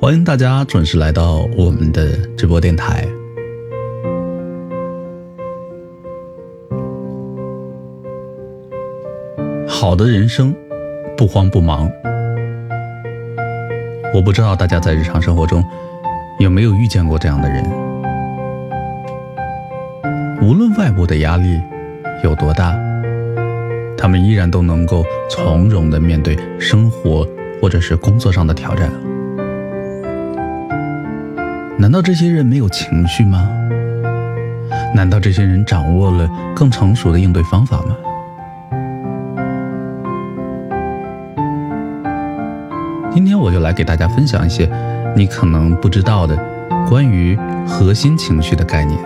欢迎大家准时来到我们的直播电台。好的人生，不慌不忙。我不知道大家在日常生活中有没有遇见过这样的人，无论外部的压力有多大，他们依然都能够从容的面对生活或者是工作上的挑战。难道这些人没有情绪吗？难道这些人掌握了更成熟的应对方法吗？今天我就来给大家分享一些你可能不知道的关于核心情绪的概念，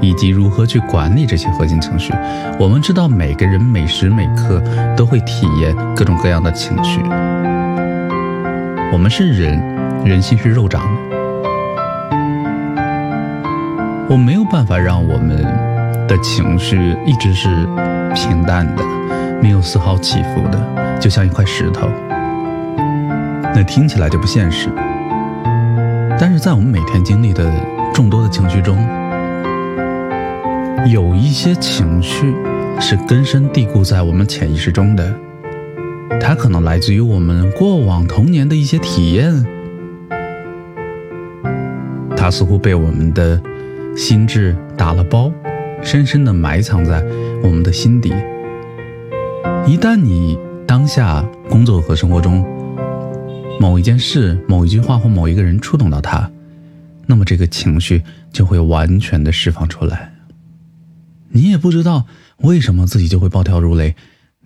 以及如何去管理这些核心情绪。我们知道每个人每时每刻都会体验各种各样的情绪，我们是人，人心是肉长的。我没有办法让我们的情绪一直是平淡的，没有丝毫起伏的，就像一块石头。那听起来就不现实。但是在我们每天经历的众多的情绪中，有一些情绪是根深蒂固在我们潜意识中的，它可能来自于我们过往童年的一些体验，它似乎被我们的。心智打了包，深深地埋藏在我们的心底。一旦你当下工作和生活中某一件事、某一句话或某一个人触动到他，那么这个情绪就会完全的释放出来。你也不知道为什么自己就会暴跳如雷，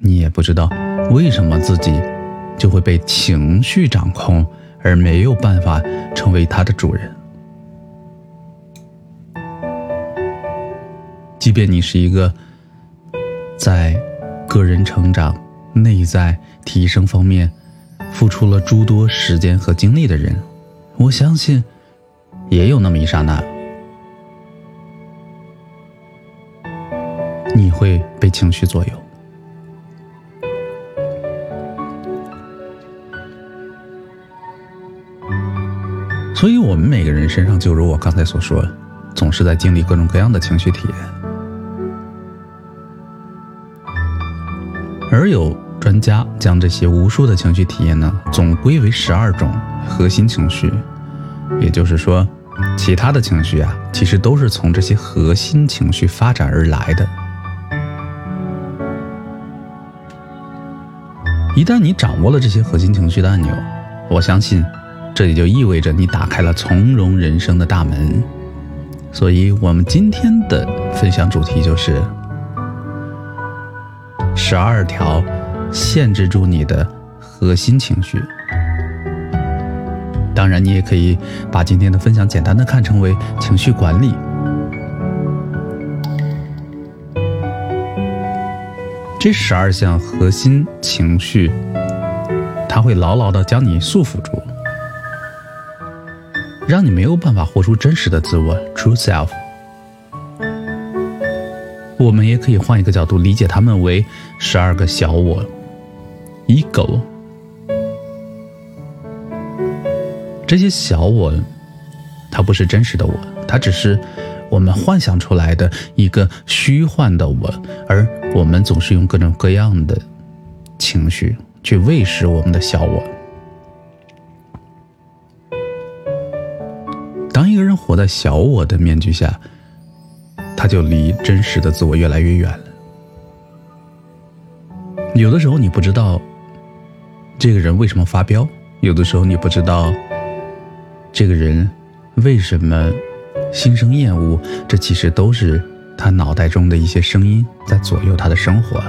你也不知道为什么自己就会被情绪掌控，而没有办法成为他的主人。即便你是一个在个人成长、内在提升方面付出了诸多时间和精力的人，我相信也有那么一刹那，你会被情绪左右。所以，我们每个人身上，就如我刚才所说，总是在经历各种各样的情绪体验。而有专家将这些无数的情绪体验呢，总归为十二种核心情绪，也就是说，其他的情绪啊，其实都是从这些核心情绪发展而来的。一旦你掌握了这些核心情绪的按钮，我相信，这也就意味着你打开了从容人生的大门。所以，我们今天的分享主题就是。十二条限制住你的核心情绪。当然，你也可以把今天的分享简单的看成为情绪管理。这十二项核心情绪，它会牢牢的将你束缚住，让你没有办法活出真实的自我 （true self）。我们也可以换一个角度理解他们为十二个小我，ego。这些小我，它不是真实的我，它只是我们幻想出来的一个虚幻的我，而我们总是用各种各样的情绪去喂食我们的小我。当一个人活在小我的面具下。他就离真实的自我越来越远了。有的时候你不知道这个人为什么发飙，有的时候你不知道这个人为什么心生厌恶，这其实都是他脑袋中的一些声音在左右他的生活。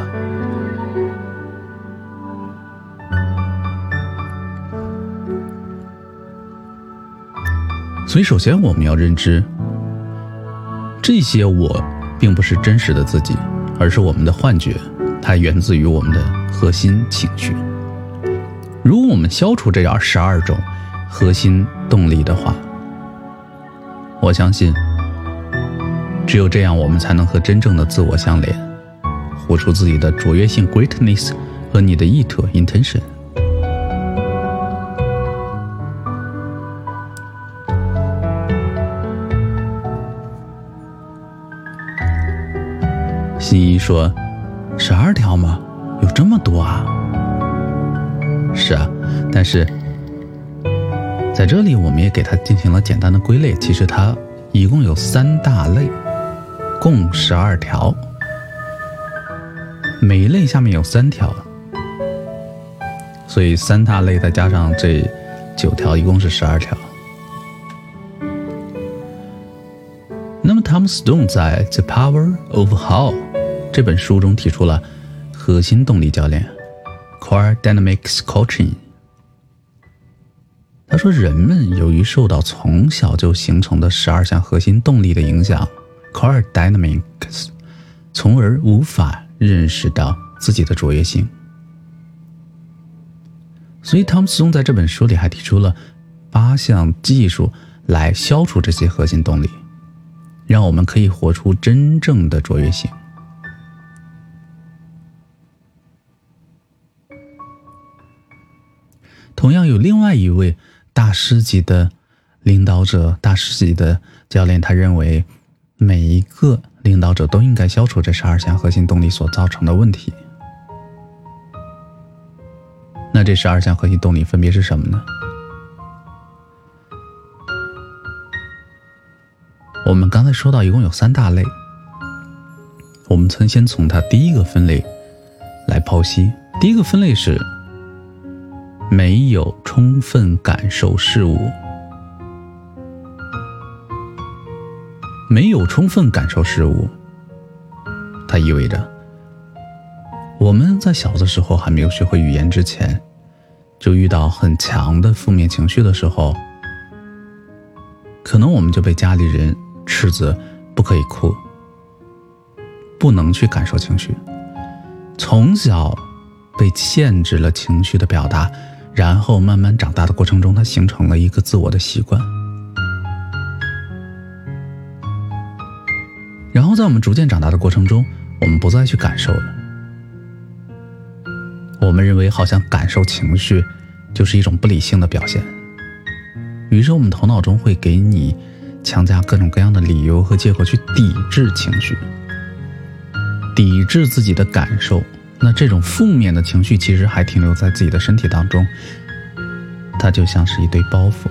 所以，首先我们要认知。这些我，并不是真实的自己，而是我们的幻觉，它源自于我们的核心情绪。如果我们消除这样十二种核心动力的话，我相信，只有这样，我们才能和真正的自我相连，活出自己的卓越性 （greatness） 和你的意图 （intention）。新一说：“十二条吗？有这么多啊？”是啊，但是在这里我们也给它进行了简单的归类。其实它一共有三大类，共十二条，每一类下面有三条，所以三大类再加上这九条，一共是十二条。那么，Tom Stone 在《The Power of How》这本书中提出了核心动力教练 （Core Dynamics Coaching）。他说，人们由于受到从小就形成的十二项核心动力的影响 （Core Dynamics），从而无法认识到自己的卓越性。所以，汤姆斯 e 在这本书里还提出了八项技术来消除这些核心动力。让我们可以活出真正的卓越性。同样，有另外一位大师级的领导者、大师级的教练，他认为每一个领导者都应该消除这十二项核心动力所造成的问题。那这十二项核心动力分别是什么呢？我们刚才说到，一共有三大类。我们曾先从它第一个分类来剖析。第一个分类是没有充分感受事物，没有充分感受事物，它意味着我们在小的时候还没有学会语言之前，就遇到很强的负面情绪的时候，可能我们就被家里人。斥责不可以哭，不能去感受情绪，从小被限制了情绪的表达，然后慢慢长大的过程中，他形成了一个自我的习惯。然后在我们逐渐长大的过程中，我们不再去感受了。我们认为好像感受情绪就是一种不理性的表现，于是我们头脑中会给你。强加各种各样的理由和借口去抵制情绪，抵制自己的感受。那这种负面的情绪其实还停留在自己的身体当中，它就像是一堆包袱。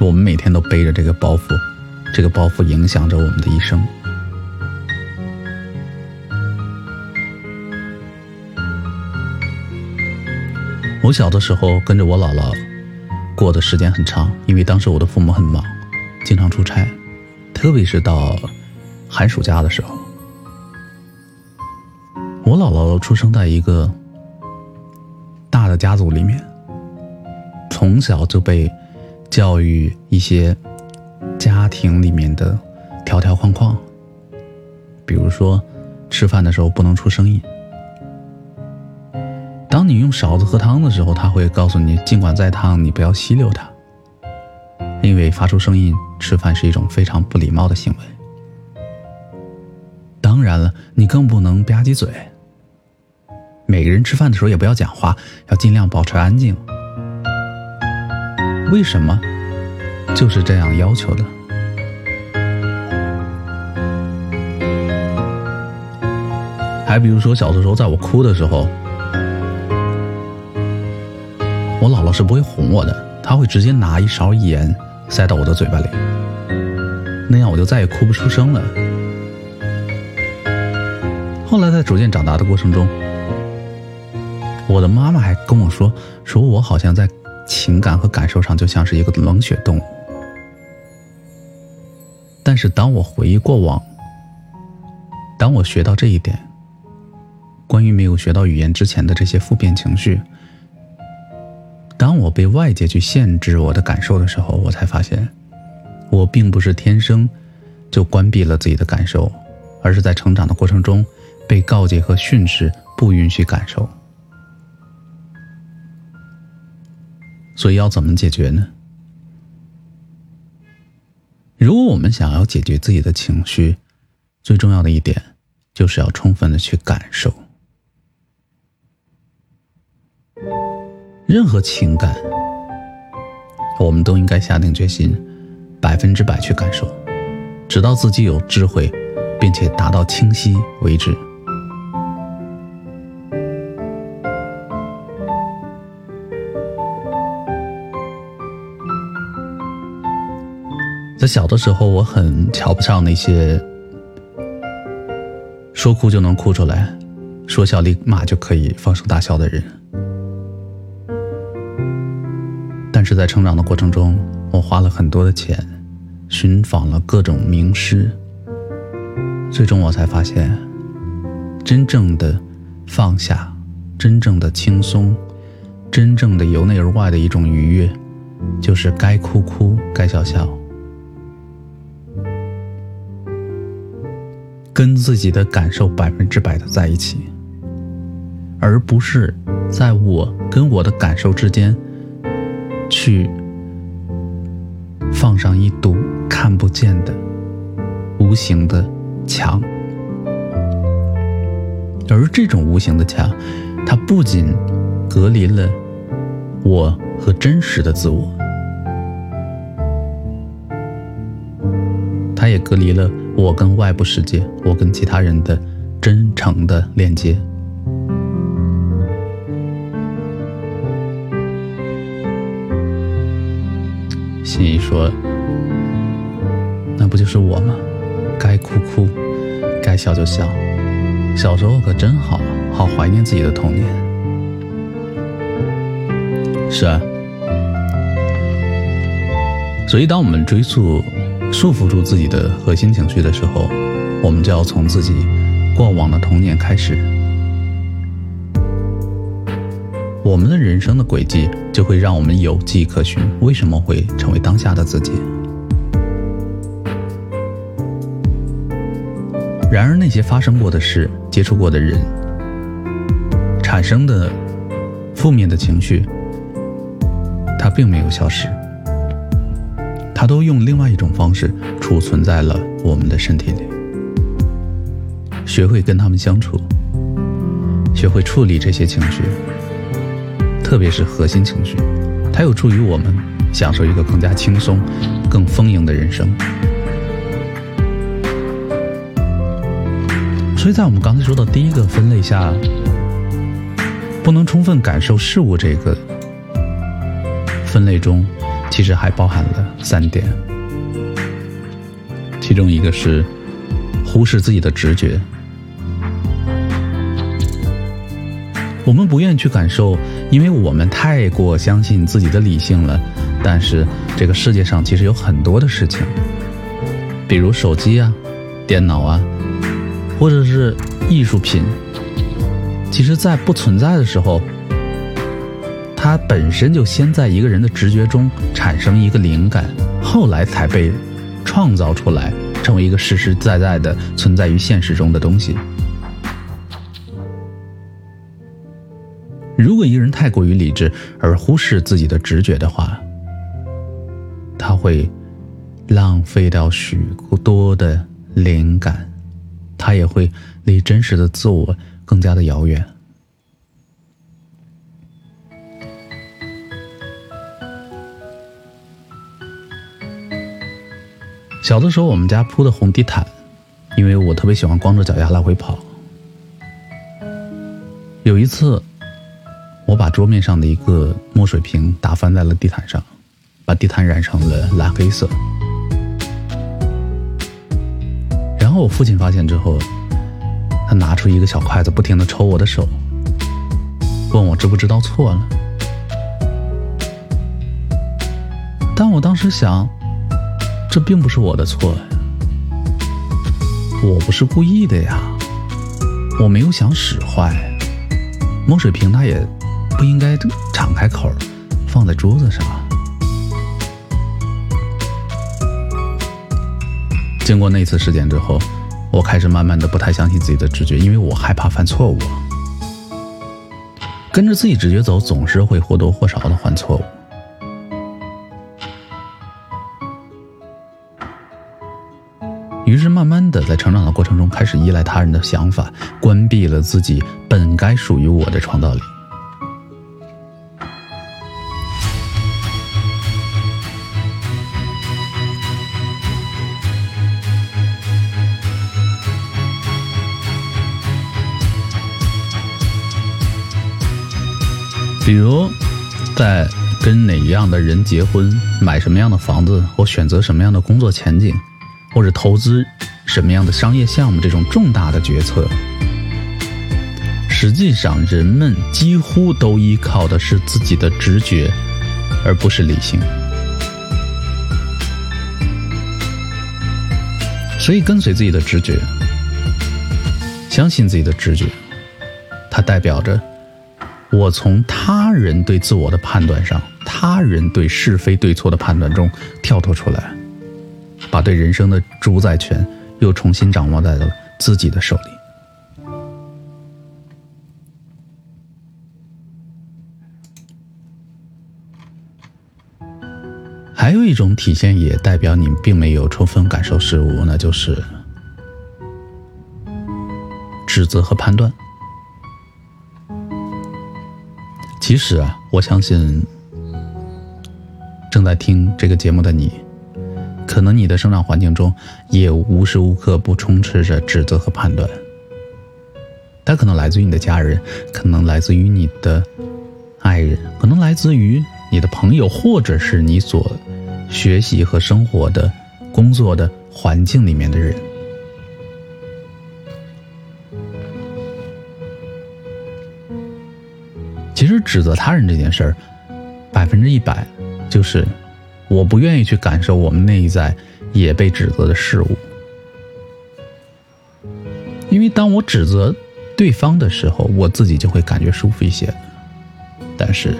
我们每天都背着这个包袱，这个包袱影响着我们的一生。我小的时候跟着我姥姥。过的时间很长，因为当时我的父母很忙，经常出差，特别是到寒暑假的时候。我姥姥出生在一个大的家族里面，从小就被教育一些家庭里面的条条框框，比如说吃饭的时候不能出声音。当你用勺子喝汤的时候，他会告诉你，尽管再烫，你不要吸溜它，因为发出声音吃饭是一种非常不礼貌的行为。当然了，你更不能吧唧嘴。每个人吃饭的时候也不要讲话，要尽量保持安静。为什么？就是这样要求的。还比如说，小的时候在我哭的时候。我姥姥是不会哄我的，她会直接拿一勺盐塞到我的嘴巴里，那样我就再也哭不出声了。后来在逐渐长大的过程中，我的妈妈还跟我说，说我好像在情感和感受上就像是一个冷血动物。但是当我回忆过往，当我学到这一点，关于没有学到语言之前的这些负面情绪。当我被外界去限制我的感受的时候，我才发现，我并不是天生就关闭了自己的感受，而是在成长的过程中被告诫和训斥不允许感受。所以要怎么解决呢？如果我们想要解决自己的情绪，最重要的一点就是要充分的去感受。任何情感，我们都应该下定决心，百分之百去感受，直到自己有智慧，并且达到清晰为止。在小的时候，我很瞧不上那些说哭就能哭出来，说笑立马就可以放声大笑的人。但是在成长的过程中，我花了很多的钱，寻访了各种名师，最终我才发现，真正的放下，真正的轻松，真正的由内而外的一种愉悦，就是该哭哭，该笑笑。跟自己的感受百分之百的在一起，而不是在我跟我的感受之间去放上一堵看不见的无形的墙。而这种无形的墙，它不仅隔离了我和真实的自我，它也隔离了。我跟外部世界，我跟其他人的真诚的链接。心怡说：“那不就是我吗？该哭哭，该笑就笑。小时候可真好，好怀念自己的童年。”是啊，所以当我们追溯。束缚住自己的核心情绪的时候，我们就要从自己过往的童年开始。我们的人生的轨迹就会让我们有迹可循。为什么会成为当下的自己？然而，那些发生过的事、接触过的人产生的负面的情绪，它并没有消失。它都用另外一种方式储存在了我们的身体里。学会跟他们相处，学会处理这些情绪，特别是核心情绪，它有助于我们享受一个更加轻松、更丰盈的人生。所以在我们刚才说的第一个分类下，不能充分感受事物这个分类中。其实还包含了三点，其中一个是忽视自己的直觉。我们不愿意去感受，因为我们太过相信自己的理性了。但是这个世界上其实有很多的事情，比如手机啊、电脑啊，或者是艺术品，其实在不存在的时候。它本身就先在一个人的直觉中产生一个灵感，后来才被创造出来，成为一个实实在在的存在于现实中的东西。如果一个人太过于理智而忽视自己的直觉的话，他会浪费掉许多的灵感，他也会离真实的自我更加的遥远。小的时候，我们家铺的红地毯，因为我特别喜欢光着脚丫来回跑。有一次，我把桌面上的一个墨水瓶打翻在了地毯上，把地毯染成了蓝黑色。然后我父亲发现之后，他拿出一个小筷子，不停的抽我的手，问我知不知道错了。但我当时想。这并不是我的错呀，我不是故意的呀，我没有想使坏。墨水瓶它也不应该敞开口放在桌子上。经过那次事件之后，我开始慢慢的不太相信自己的直觉，因为我害怕犯错误。跟着自己直觉走，总是会或多或少的犯错误。的在成长的过程中开始依赖他人的想法，关闭了自己本该属于我的创造力。比如，在跟哪样的人结婚，买什么样的房子，我选择什么样的工作前景，或者投资什么样的商业项目这种重大的决策，实际上人们几乎都依靠的是自己的直觉，而不是理性。所以，跟随自己的直觉，相信自己的直觉，它代表着。我从他人对自我的判断上，他人对是非对错的判断中跳脱出来，把对人生的主宰权又重新掌握在了自己的手里。还有一种体现，也代表你并没有充分感受事物，那就是指责和判断。其实啊，我相信正在听这个节目的你，可能你的生长环境中也无时无刻不充斥着指责和判断。它可能来自于你的家人，可能来自于你的爱人，可能来自于你的朋友，或者是你所学习和生活的、工作的环境里面的人。其实指责他人这件事儿，百分之一百就是我不愿意去感受我们内在也被指责的事物，因为当我指责对方的时候，我自己就会感觉舒服一些。但是，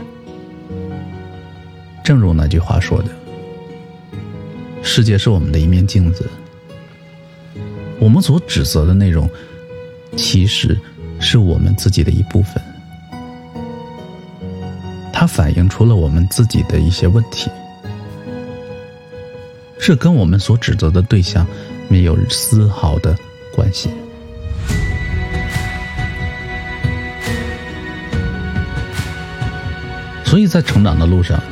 正如那句话说的，世界是我们的一面镜子，我们所指责的内容，其实是我们自己的一部分。它反映出了我们自己的一些问题，这跟我们所指责的对象没有丝毫的关系。所以在成长的路上，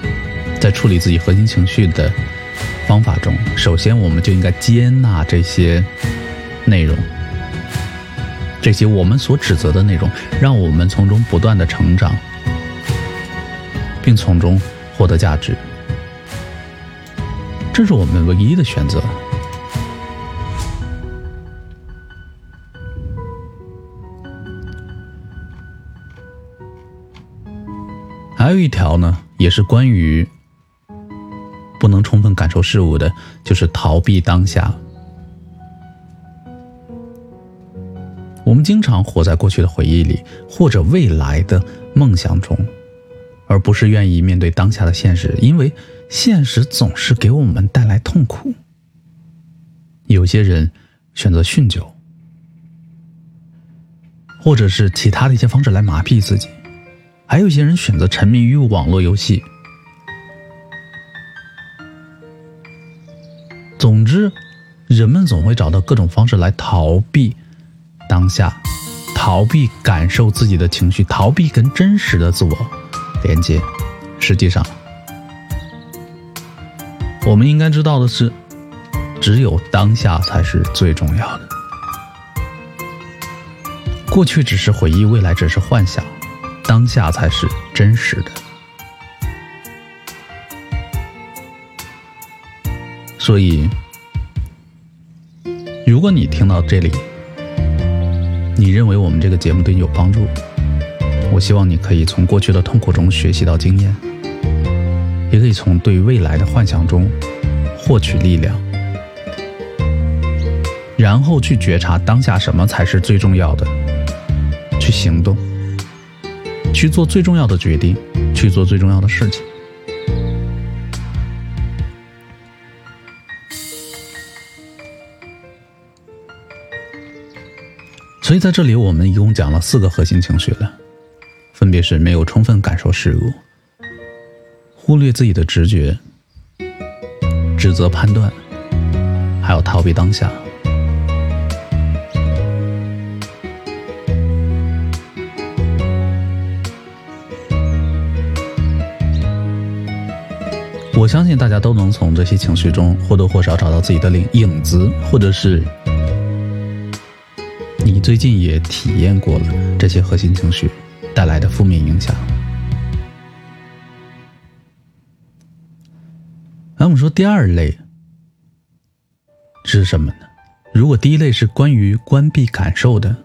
在处理自己核心情绪的方法中，首先我们就应该接纳这些内容，这些我们所指责的内容，让我们从中不断的成长。并从中获得价值，这是我们唯一的选择。还有一条呢，也是关于不能充分感受事物的，就是逃避当下。我们经常活在过去的回忆里，或者未来的梦想中。而不是愿意面对当下的现实，因为现实总是给我们带来痛苦。有些人选择酗酒，或者是其他的一些方式来麻痹自己；还有一些人选择沉迷于网络游戏。总之，人们总会找到各种方式来逃避当下，逃避感受自己的情绪，逃避跟真实的自我。连接，实际上，我们应该知道的是，只有当下才是最重要的。过去只是回忆，未来只是幻想，当下才是真实的。所以，如果你听到这里，你认为我们这个节目对你有帮助。我希望你可以从过去的痛苦中学习到经验，也可以从对未来的幻想中获取力量，然后去觉察当下什么才是最重要的，去行动，去做最重要的决定，去做最重要的事情。所以在这里，我们一共讲了四个核心情绪了。分别是没有充分感受事物，忽略自己的直觉，指责判断，还有逃避当下。我相信大家都能从这些情绪中或多或少找到自己的影影子，或者是你最近也体验过了这些核心情绪。带来的负面影响。第二类是什么呢？如果第一类是关于关闭感受的，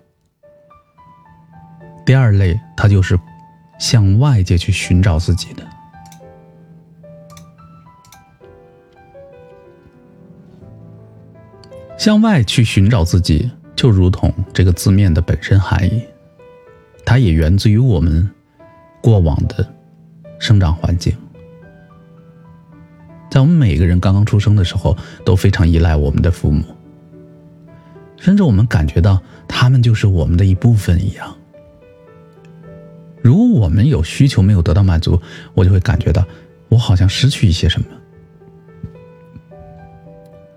第二类它就是向外界去寻找自己的。向外去寻找自己，就如同这个字面的本身含义，它也源自于我们过往的生长环境。在我们每个人刚刚出生的时候，都非常依赖我们的父母，甚至我们感觉到他们就是我们的一部分一样。如果我们有需求没有得到满足，我就会感觉到我好像失去一些什么，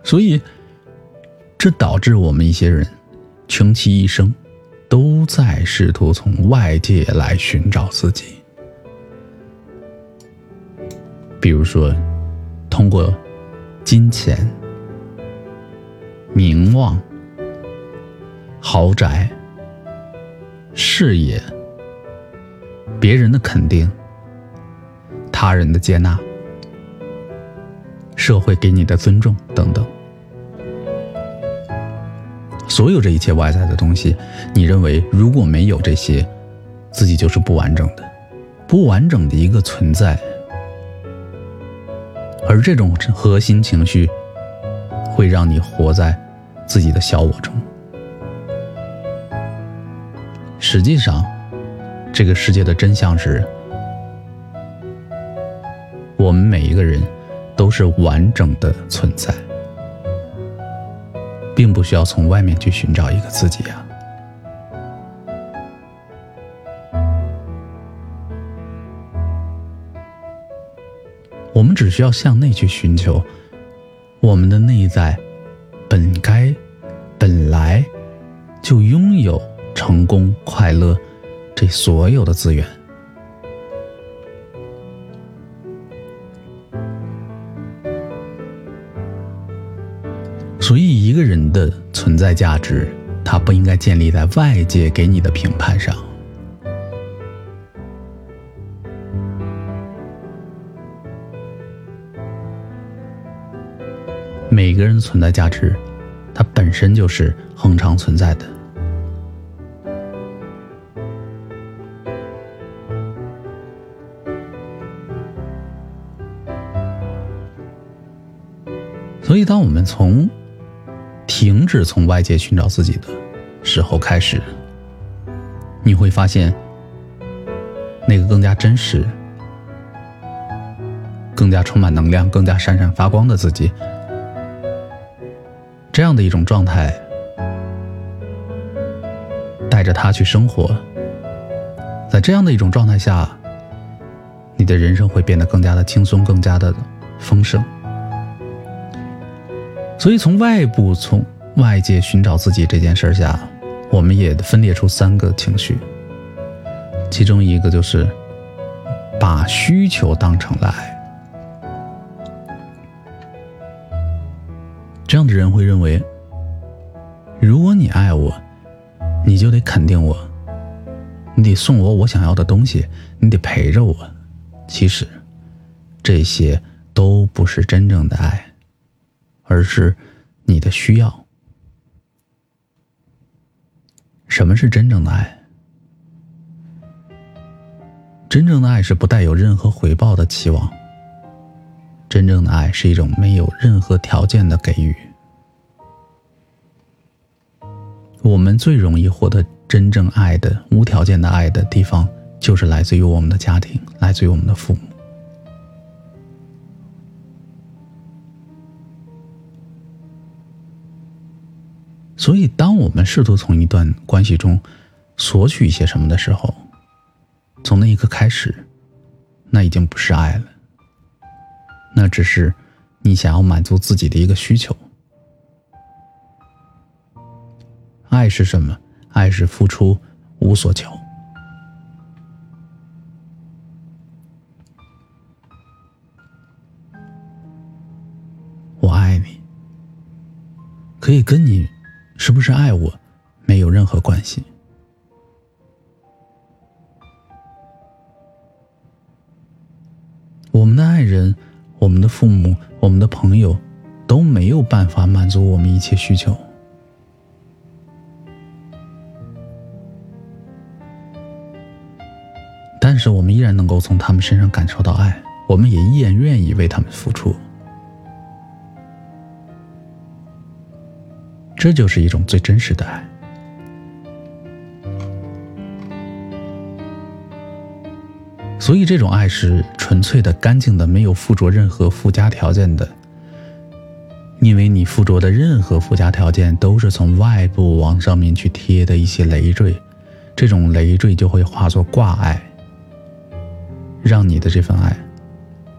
所以。这导致我们一些人，穷其一生，都在试图从外界来寻找自己。比如说，通过金钱、名望、豪宅、事业、别人的肯定、他人的接纳、社会给你的尊重等等。所有这一切外在的东西，你认为如果没有这些，自己就是不完整的，不完整的一个存在。而这种核心情绪，会让你活在自己的小我中。实际上，这个世界的真相是，我们每一个人都是完整的存在。并不需要从外面去寻找一个自己呀，只需要向内去寻求，我们的内在本该本来就拥有成功、快乐这所有的资源。所以，一个人的存在价值，它不应该建立在外界给你的评判上。每个人存在价值，它本身就是恒常存在的。所以，当我们从停止从外界寻找自己的时候开始，你会发现，那个更加真实、更加充满能量、更加闪闪发光的自己，这样的一种状态，带着他去生活，在这样的一种状态下，你的人生会变得更加的轻松，更加的丰盛。所以，从外部、从外界寻找自己这件事下，我们也分裂出三个情绪。其中一个就是把需求当成了爱。人会认为，如果你爱我，你就得肯定我，你得送我我想要的东西，你得陪着我。其实，这些都不是真正的爱。而是你的需要。什么是真正的爱？真正的爱是不带有任何回报的期望。真正的爱是一种没有任何条件的给予。我们最容易获得真正爱的、无条件的爱的地方，就是来自于我们的家庭，来自于我们的父母。所以，当我们试图从一段关系中索取一些什么的时候，从那一刻开始，那已经不是爱了，那只是你想要满足自己的一个需求。爱是什么？爱是付出无所求。我爱你，可以跟你。是不是爱我，没有任何关系。我们的爱人，我们的父母、我们的朋友都没有办法满足我们一切需求。是我们依然能够从他们身上感受到爱，我们也依然愿意为他们付出。这就是一种最真实的爱。所以，这种爱是纯粹的、干净的，没有附着任何附加条件的。因为你附着的任何附加条件，都是从外部往上面去贴的一些累赘，这种累赘就会化作挂碍。让你的这份爱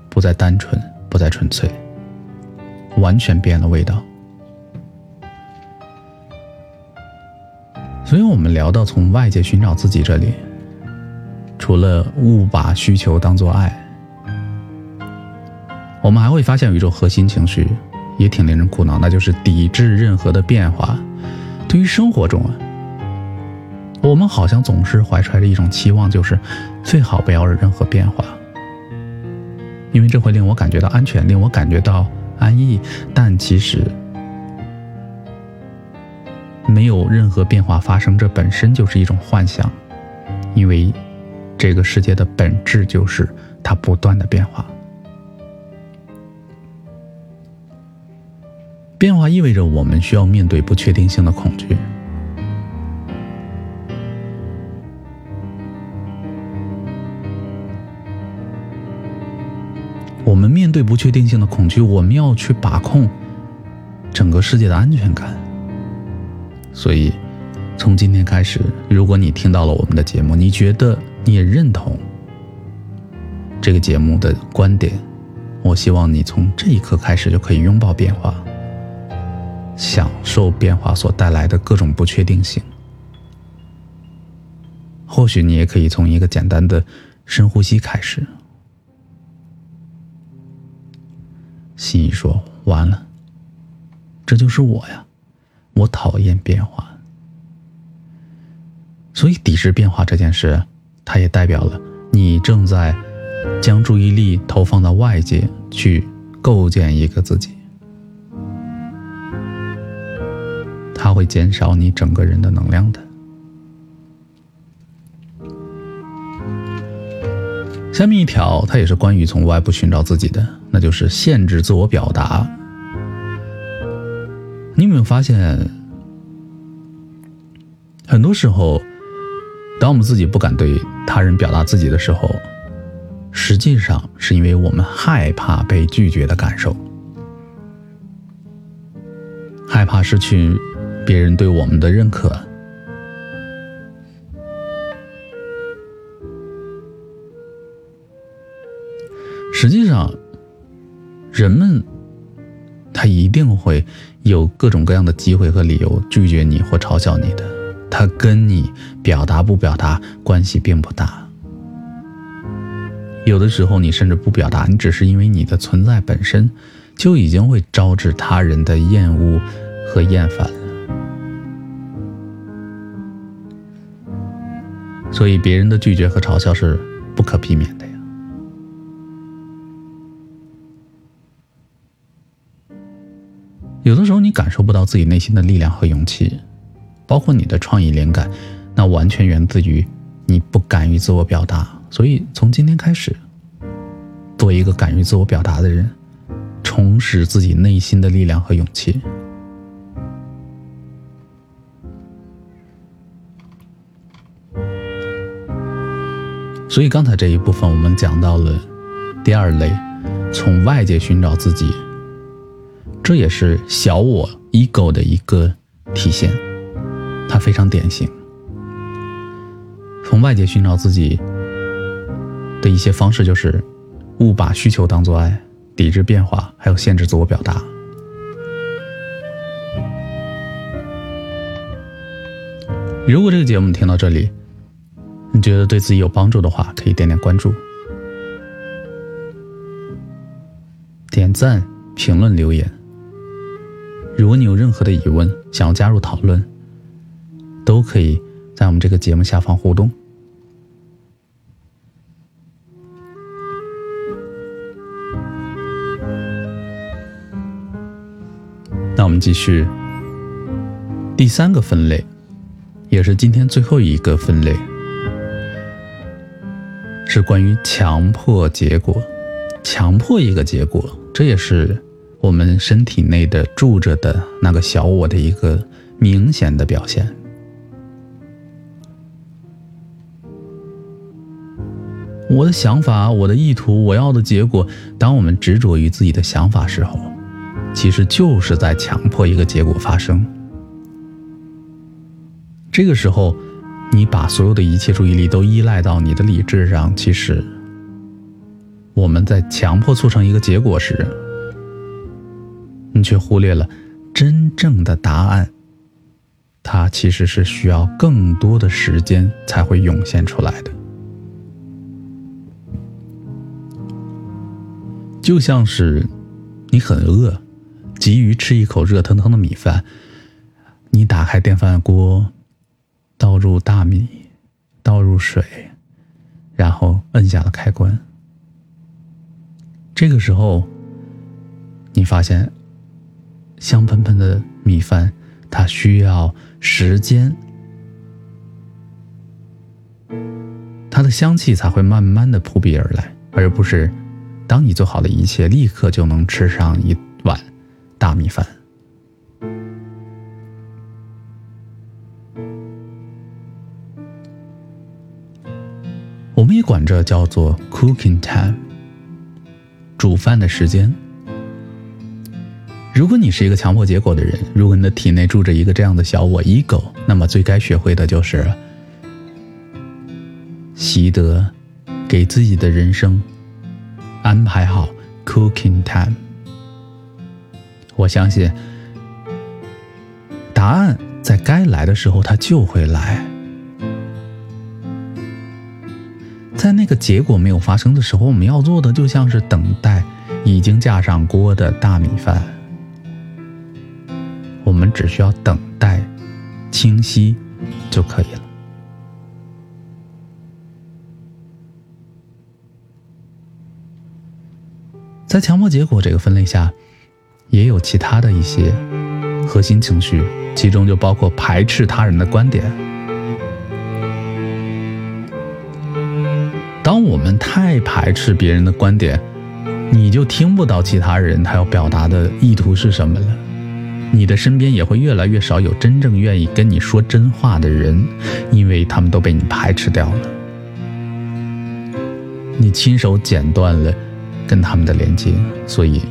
不再单纯，不再纯粹，完全变了味道。所以，我们聊到从外界寻找自己这里，除了误把需求当做爱，我们还会发现有一种核心情绪，也挺令人苦恼，那就是抵制任何的变化。对于生活中啊。我们好像总是怀揣着一种期望，就是最好不要有任何变化，因为这会令我感觉到安全，令我感觉到安逸。但其实没有任何变化发生，这本身就是一种幻想，因为这个世界的本质就是它不断的变化。变化意味着我们需要面对不确定性的恐惧。我们面对不确定性的恐惧，我们要去把控整个世界的安全感。所以，从今天开始，如果你听到了我们的节目，你觉得你也认同这个节目的观点，我希望你从这一刻开始就可以拥抱变化，享受变化所带来的各种不确定性。或许你也可以从一个简单的深呼吸开始。心怡说：“完了，这就是我呀！我讨厌变化，所以抵制变化这件事，它也代表了你正在将注意力投放到外界去构建一个自己，它会减少你整个人的能量的。下面一条，它也是关于从外部寻找自己的。”那就是限制自我表达。你有没有发现，很多时候，当我们自己不敢对他人表达自己的时候，实际上是因为我们害怕被拒绝的感受，害怕失去别人对我们的认可。实际上。人们，他一定会有各种各样的机会和理由拒绝你或嘲笑你的。他跟你表达不表达关系并不大。有的时候你甚至不表达，你只是因为你的存在本身就已经会招致他人的厌恶和厌烦所以别人的拒绝和嘲笑是不可避免的。有的时候，你感受不到自己内心的力量和勇气，包括你的创意灵感，那完全源自于你不敢于自我表达。所以，从今天开始，做一个敢于自我表达的人，重拾自己内心的力量和勇气。所以，刚才这一部分我们讲到了第二类，从外界寻找自己。这也是小我 ego 的一个体现，它非常典型。从外界寻找自己的一些方式，就是误把需求当做爱，抵制变化，还有限制自我表达。如果这个节目听到这里，你觉得对自己有帮助的话，可以点点关注、点赞、评论、留言。如果你有任何的疑问想要加入讨论都可以在我们这个节目下方互动。那我们继续第三个分类也是今天最后一个分类是关于强迫结果强迫一个结果这也是我们身体内的住着的那个小我的一个明显的表现。我的想法，我的意图，我要的结果，当我们执着于自己的想法时候，其实就是在强迫一个结果发生。这个时候，你把所有的一切注意力都依赖到你的理智上，其实。我们在强迫促成一个结果时，你却忽略了真正的答案。它其实是需要更多的时间才会涌现出来的。就像是你很饿，急于吃一口热腾腾的米饭，你打开电饭锅，倒入大米，倒入水，然后摁下了开关。这个时候，你发现香喷喷的米饭，它需要时间，它的香气才会慢慢的扑鼻而来，而不是当你做好了一切，立刻就能吃上一碗大米饭。我们也管这叫做 cooking time。煮饭的时间。如果你是一个强迫结果的人，如果你的体内住着一个这样的小我 ego，那么最该学会的就是习得给自己的人生安排好 cooking time。我相信答案在该来的时候，它就会来。在那个结果没有发生的时候，我们要做的就像是等待已经架上锅的大米饭。只需要等待清晰就可以了。在强迫结果这个分类下，也有其他的一些核心情绪，其中就包括排斥他人的观点。当我们太排斥别人的观点，你就听不到其他人他要表达的意图是什么了。你的身边也会越来越少有真正愿意跟你说真话的人，因为他们都被你排斥掉了。你亲手剪断了跟他们的连接，所以，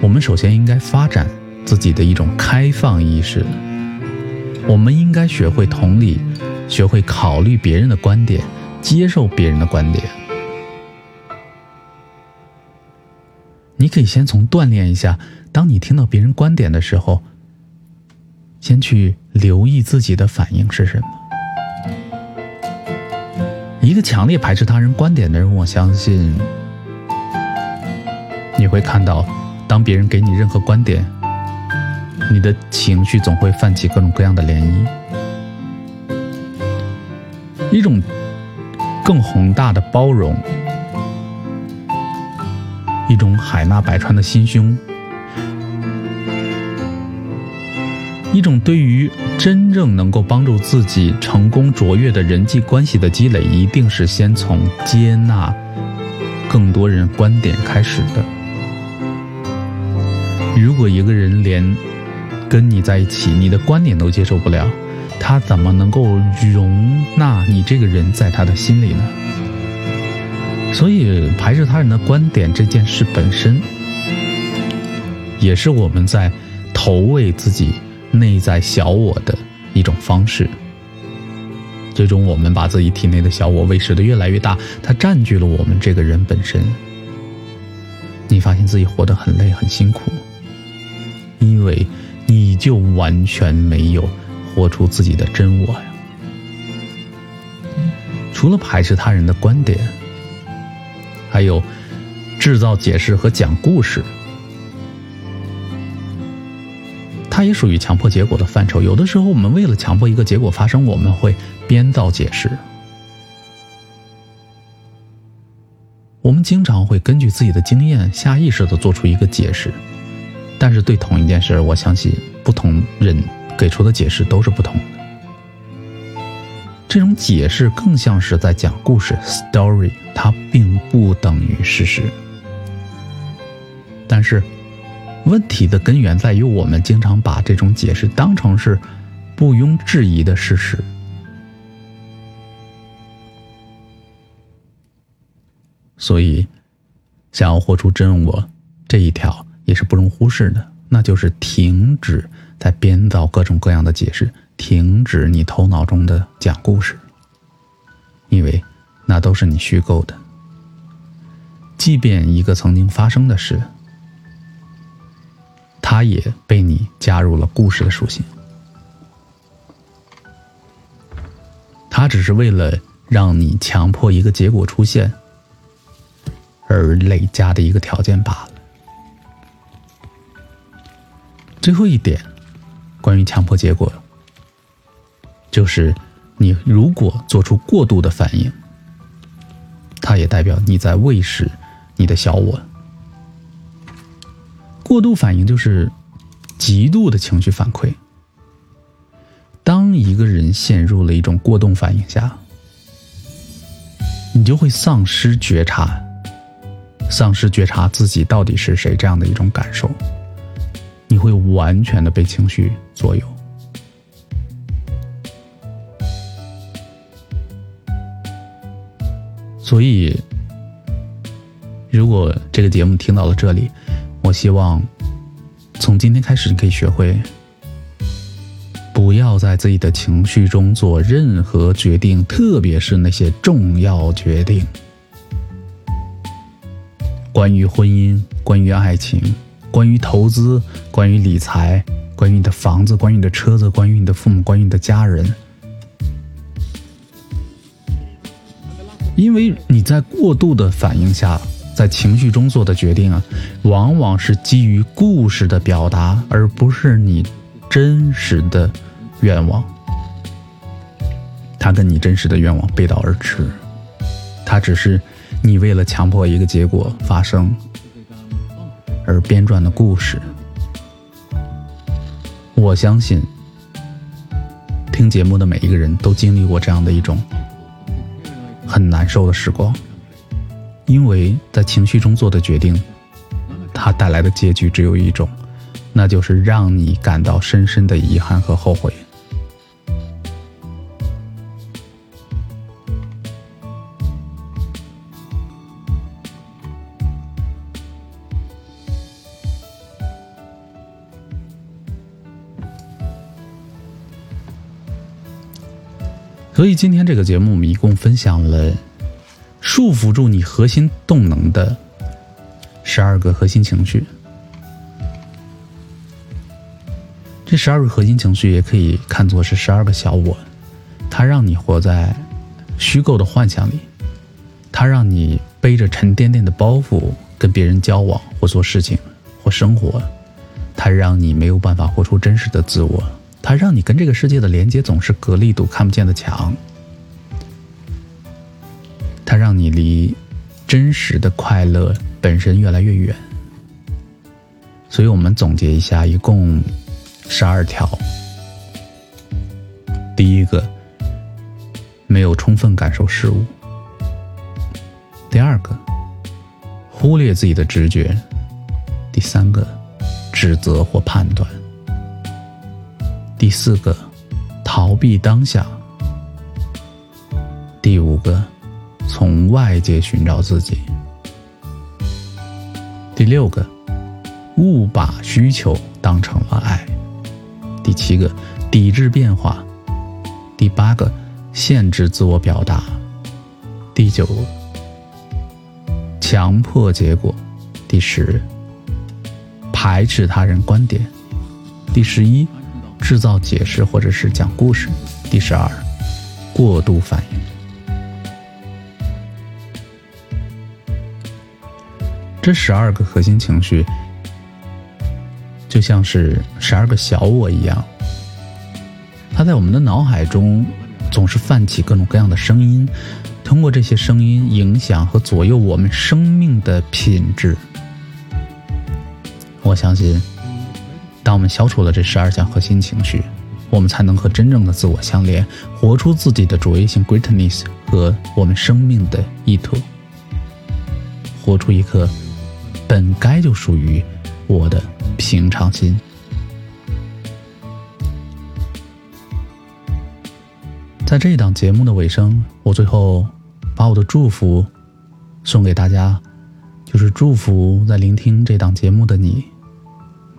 我们首先应该发展自己的一种开放意识。我们应该学会同理。学会考虑别人的观点，接受别人的观点。你可以先从锻炼一下，当你听到别人观点的时候，先去留意自己的反应是什么。一个强烈排斥他人观点的人，我相信你会看到，当别人给你任何观点，你的情绪总会泛起各种各样的涟漪。一种更宏大的包容，一种海纳百川的心胸，一种对于真正能够帮助自己成功卓越的人际关系的积累，一定是先从接纳更多人观点开始的。如果一个人连跟你在一起，你的观点都接受不了。他怎么能够容纳你这个人在他的心里呢？所以排斥他人的观点这件事本身，也是我们在投喂自己内在小我的一种方式。最终，我们把自己体内的小我喂食的越来越大，它占据了我们这个人本身。你发现自己活得很累、很辛苦，因为你就完全没有。活出自己的真我呀！除了排斥他人的观点，还有制造解释和讲故事，它也属于强迫结果的范畴。有的时候，我们为了强迫一个结果发生，我们会编造解释。我们经常会根据自己的经验，下意识的做出一个解释，但是对同一件事，我相信不同人给出的解释都是不同的。这种解释更像是在讲故事 （story），它并不等于事实。但是，问题的根源在于我们经常把这种解释当成是毋庸置疑的事实。所以，想要活出真我这一条也是不容忽视的，那就是停止在编造各种各样的解释。停止你头脑中的讲故事，因为那都是你虚构的。即便一个曾经发生的事，它也被你加入了故事的属性。它只是为了让你强迫一个结果出现而累加的一个条件罢了。最后一点，关于强迫结果。就是你如果做出过度的反应，它也代表你在喂食你的小我。过度反应就是极度的情绪反馈。当一个人陷入了一种过动反应下，你就会丧失觉察，丧失觉察自己到底是谁这样的一种感受，你会完全的被情绪左右。所以，如果这个节目听到了这里，我希望从今天开始，你可以学会不要在自己的情绪中做任何决定，特别是那些重要决定，关于婚姻、关于爱情、关于投资、关于理财、关于你的房子、关于你的车子、关于你的父母、关于你的家人。因为你在过度的反应下，在情绪中做的决定啊，往往是基于故事的表达，而不是你真实的愿望。它跟你真实的愿望背道而驰，它只是你为了强迫一个结果发生而编撰的故事。我相信，听节目的每一个人都经历过这样的一种。很难受的时光，因为在情绪中做的决定，它带来的结局只有一种，那就是让你感到深深的遗憾和后悔。所以今天这个节目，我们一共分享了束缚住你核心动能的十二个核心情绪。这十二个核心情绪也可以看作是十二个小我，它让你活在虚构的幻想里，它让你背着沉甸甸的包袱跟别人交往或做事情或生活，它让你没有办法活出真实的自我。它让你跟这个世界的连接总是隔了一堵看不见的墙，它让你离真实的快乐本身越来越远。所以我们总结一下，一共十二条。第一个，没有充分感受事物；第二个，忽略自己的直觉；第三个，指责或判断。第四个，逃避当下；第五个，从外界寻找自己；第六个，误把需求当成了爱；第七个，抵制变化；第八个，限制自我表达；第九，强迫结果；第十，排斥他人观点；第十一。制造解释或者是讲故事。第十二，过度反应。这十二个核心情绪，就像是十二个小我一样，它在我们的脑海中总是泛起各种各样的声音，通过这些声音影响和左右我们生命的品质。我相信，当我们消除了这十二项核心情绪，我们才能和真正的自我相连，活出自己的卓越性 （greatness） 和我们生命的意图，活出一颗本该就属于我的平常心。在这一档节目的尾声，我最后把我的祝福送给大家，就是祝福在聆听这档节目的你，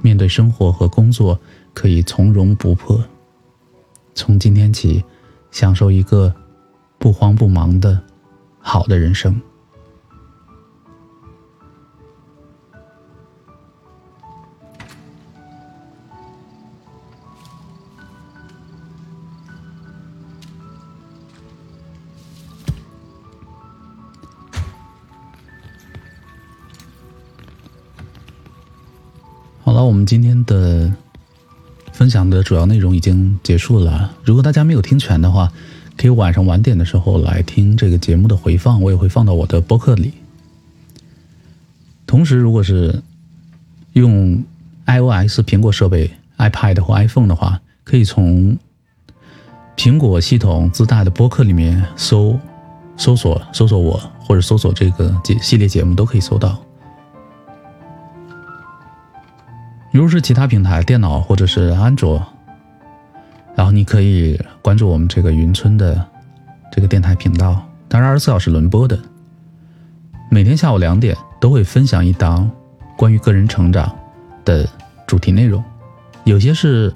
面对生活和工作可以从容不迫，从今天起享受一个不慌不忙的好的人生。好，我们今天的分享的主要内容已经结束了。如果大家没有听全的话，可以晚上晚点的时候来听这个节目的回放，我也会放到我的播客里。同时，如果是用 iOS 苹果设备、iPad 或 iPhone 的话，可以从苹果系统自带的播客里面搜搜索搜索我，或者搜索这个节系列节目，都可以搜到。如果是其他平台，电脑或者是安卓，然后你可以关注我们这个云村的这个电台频道，它是二十四小时轮播的，每天下午两点都会分享一档关于个人成长的主题内容，有些是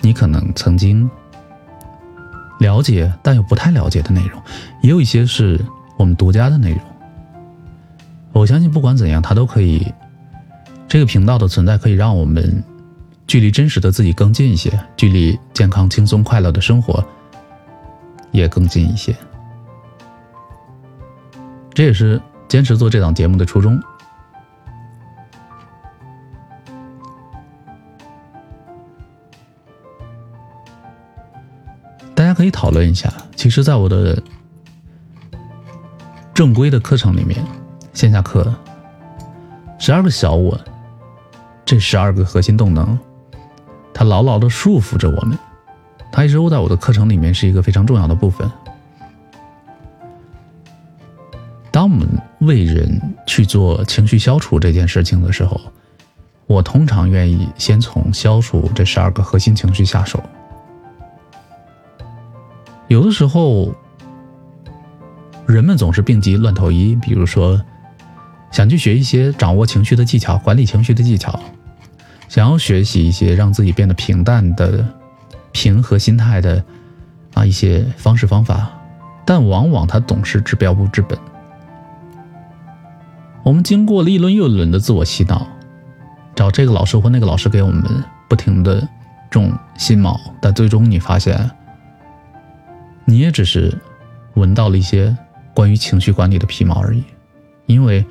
你可能曾经了解但又不太了解的内容，也有一些是我们独家的内容。我相信不管怎样，它都可以。这个频道的存在可以让我们距离真实的自己更近一些，距离健康、轻松、快乐的生活也更近一些。这也是坚持做这档节目的初衷。大家可以讨论一下。其实，在我的正规的课程里面，线下课十二个小我。这十二个核心动能，它牢牢的束缚着我们，它一直都在我的课程里面是一个非常重要的部分。当我们为人去做情绪消除这件事情的时候，我通常愿意先从消除这十二个核心情绪下手。有的时候，人们总是病急乱投医，比如说想去学一些掌握情绪的技巧，管理情绪的技巧。想要学习一些让自己变得平淡的、平和心态的啊一些方式方法，但往往它总是治标不治本。我们经过了一轮又一轮的自我洗脑，找这个老师或那个老师给我们不停的种心锚，但最终你发现，你也只是闻到了一些关于情绪管理的皮毛而已，因为。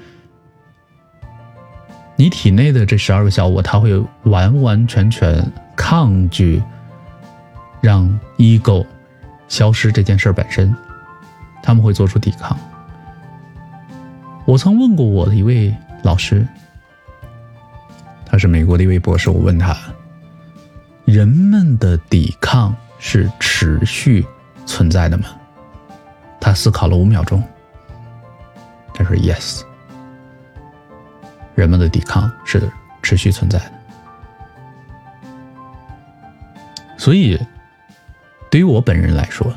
你体内的这十二个小我，他会完完全全抗拒让 ego 消失这件事本身，他们会做出抵抗。我曾问过我的一位老师，他是美国的一位博士，我问他：人们的抵抗是持续存在的吗？他思考了五秒钟，他说：“Yes。”人们的抵抗是持续存在的，所以对于我本人来说，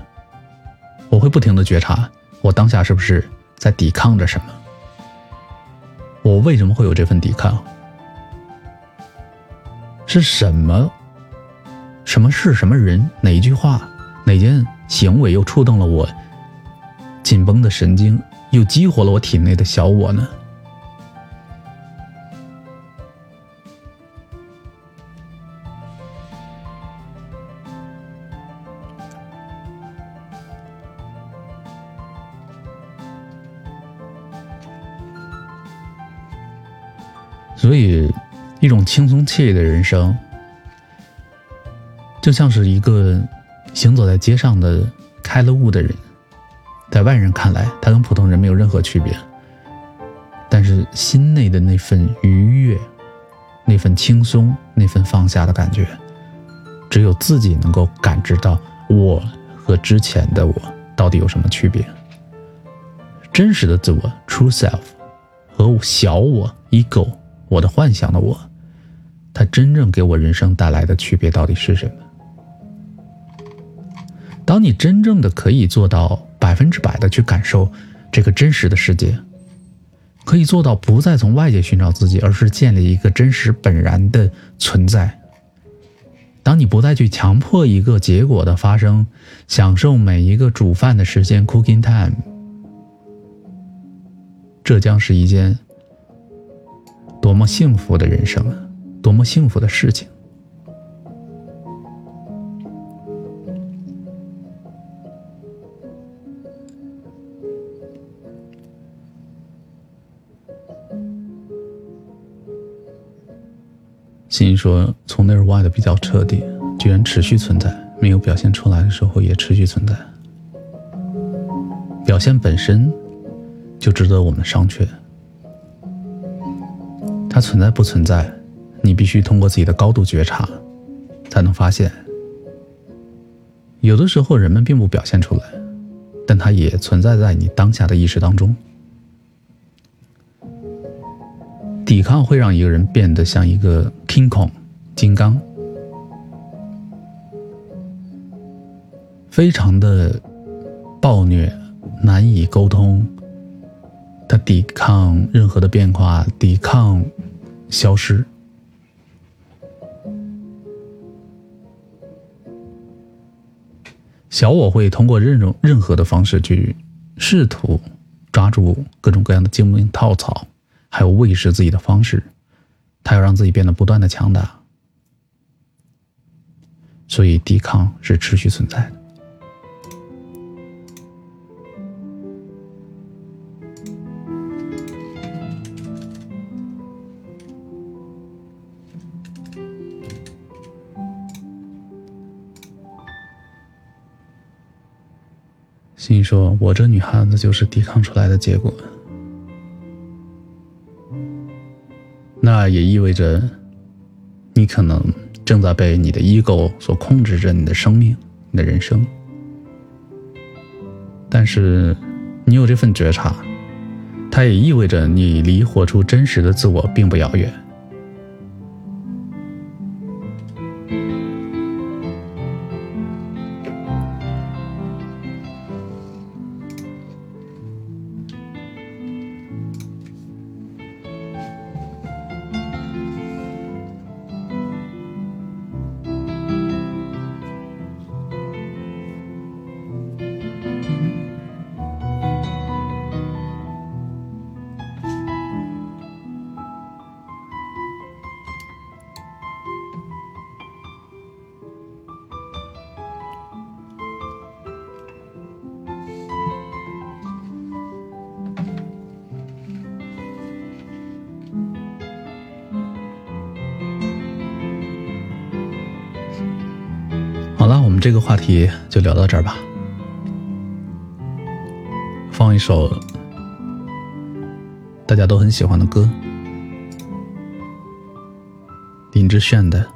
我会不停的觉察我当下是不是在抵抗着什么，我为什么会有这份抵抗，是什么，什么事，什么人，哪一句话，哪件行为又触动了我紧绷的神经，又激活了我体内的小我呢？所以，一种轻松惬意的人生，就像是一个行走在街上的开了悟的人，在外人看来，他跟普通人没有任何区别。但是心内的那份愉悦、那份轻松、那份放下的感觉，只有自己能够感知到。我和之前的我到底有什么区别？真实的自我 （true self） 和小我 （ego） 我的幻想的我，它真正给我人生带来的区别到底是什么？当你真正的可以做到百分之百的去感受这个真实的世界，可以做到不再从外界寻找自己，而是建立一个真实本然的存在。当你不再去强迫一个结果的发生，享受每一个煮饭的时间 （cooking time），这将是一件多么幸福的人生啊！多么幸福的事情！心说：“从内而外的比较彻底，居然持续存在，没有表现出来的时候也持续存在。表现本身就值得我们商榷。它存在不存在，你必须通过自己的高度觉察才能发现。有的时候人们并不表现出来，但它也存在在你当下的意识当中。”抵抗会让一个人变得像一个 King Kong 金刚，非常的暴虐，难以沟通。他抵抗任何的变化，抵抗消失。小我会通过任种任何的方式去试图抓住各种各样的精灵套草。还有喂食自己的方式，他要让自己变得不断的强大，所以抵抗是持续存在的。心说：“我这女汉子就是抵抗出来的结果。”那也意味着，你可能正在被你的 ego 所控制着你的生命、你的人生。但是，你有这份觉察，它也意味着你离活出真实的自我并不遥远。这个话题就聊到这儿吧。放一首大家都很喜欢的歌，林志炫的《